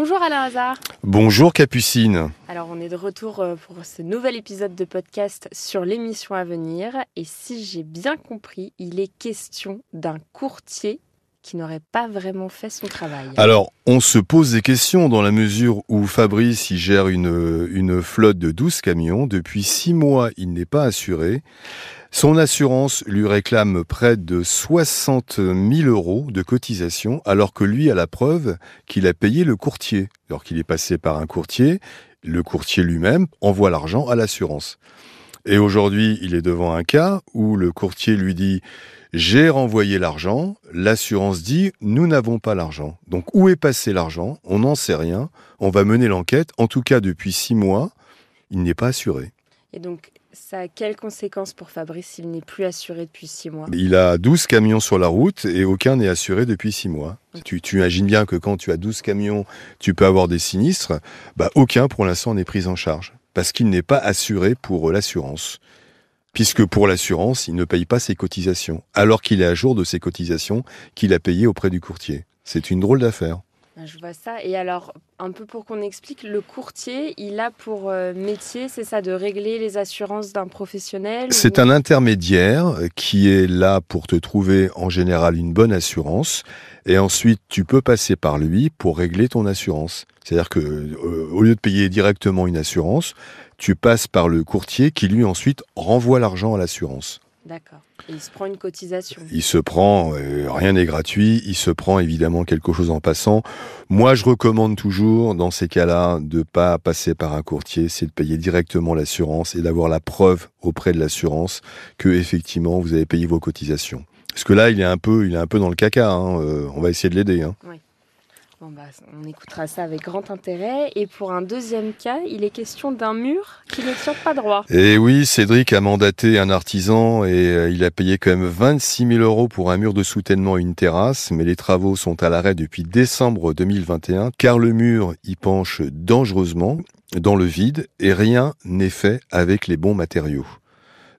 Bonjour Alain Hazard. Bonjour Capucine. Alors on est de retour euh, pour ce nouvel épisode de podcast sur l'émission à venir. Et si j'ai bien compris, il est question d'un courtier qui n'aurait pas vraiment fait son travail. Alors, on se pose des questions dans la mesure où Fabrice il gère une, une flotte de 12 camions. Depuis 6 mois, il n'est pas assuré. Son assurance lui réclame près de 60 000 euros de cotisation, alors que lui a la preuve qu'il a payé le courtier. Alors qu'il est passé par un courtier, le courtier lui-même envoie l'argent à l'assurance. Et aujourd'hui, il est devant un cas où le courtier lui dit j'ai renvoyé l'argent, l'assurance dit nous n'avons pas l'argent. Donc où est passé l'argent? On n'en sait rien. On va mener l'enquête. En tout cas, depuis six mois, il n'est pas assuré. Et donc, ça a quelles conséquences pour Fabrice s'il n'est plus assuré depuis six mois? Il a 12 camions sur la route et aucun n'est assuré depuis six mois. Tu, imagines bien que quand tu as 12 camions, tu peux avoir des sinistres. Bah, aucun pour l'instant n'est pris en charge parce qu'il n'est pas assuré pour l'assurance. Puisque pour l'assurance, il ne paye pas ses cotisations, alors qu'il est à jour de ses cotisations qu'il a payées auprès du courtier. C'est une drôle d'affaire. Ah, je vois ça. Et alors, un peu pour qu'on explique, le courtier, il a pour euh, métier, c'est ça, de régler les assurances d'un professionnel C'est un intermédiaire qui est là pour te trouver en général une bonne assurance. Et ensuite, tu peux passer par lui pour régler ton assurance. C'est-à-dire que euh, au lieu de payer directement une assurance, tu passes par le courtier qui lui ensuite renvoie l'argent à l'assurance. D'accord. Il se prend une cotisation. Il se prend, euh, rien n'est gratuit, il se prend évidemment quelque chose en passant. Moi, je recommande toujours, dans ces cas-là, de pas passer par un courtier, c'est de payer directement l'assurance et d'avoir la preuve auprès de l'assurance que effectivement vous avez payé vos cotisations. Parce que là, il est un peu, il est un peu dans le caca. Hein, euh, on va essayer de l'aider. Hein. Oui. Bah, on écoutera ça avec grand intérêt. Et pour un deuxième cas, il est question d'un mur qui ne tient pas droit. Et eh oui, Cédric a mandaté un artisan et euh, il a payé quand même 26 000 euros pour un mur de soutènement et une terrasse. Mais les travaux sont à l'arrêt depuis décembre 2021 car le mur y penche dangereusement dans le vide et rien n'est fait avec les bons matériaux.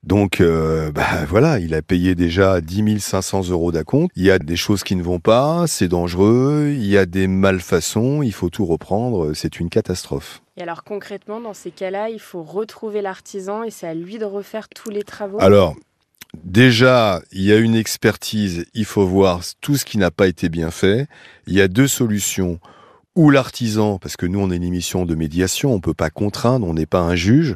Donc, euh, bah, voilà, il a payé déjà 10 500 euros d'acompte. Il y a des choses qui ne vont pas, c'est dangereux, il y a des malfaçons, il faut tout reprendre, c'est une catastrophe. Et alors concrètement, dans ces cas-là, il faut retrouver l'artisan et c'est à lui de refaire tous les travaux? Alors, déjà, il y a une expertise, il faut voir tout ce qui n'a pas été bien fait. Il y a deux solutions ou l'artisan, parce que nous on est une émission de médiation, on ne peut pas contraindre, on n'est pas un juge,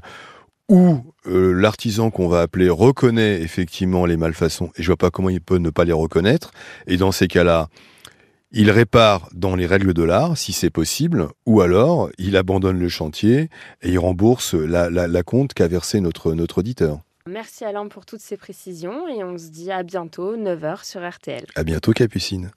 ou euh, l'artisan qu'on va appeler reconnaît effectivement les malfaçons, et je vois pas comment il peut ne pas les reconnaître, et dans ces cas-là, il répare dans les règles de l'art, si c'est possible, ou alors il abandonne le chantier et il rembourse la, la compte qu'a versé notre, notre auditeur. Merci Alain pour toutes ces précisions et on se dit à bientôt, 9h sur RTL. À bientôt Capucine.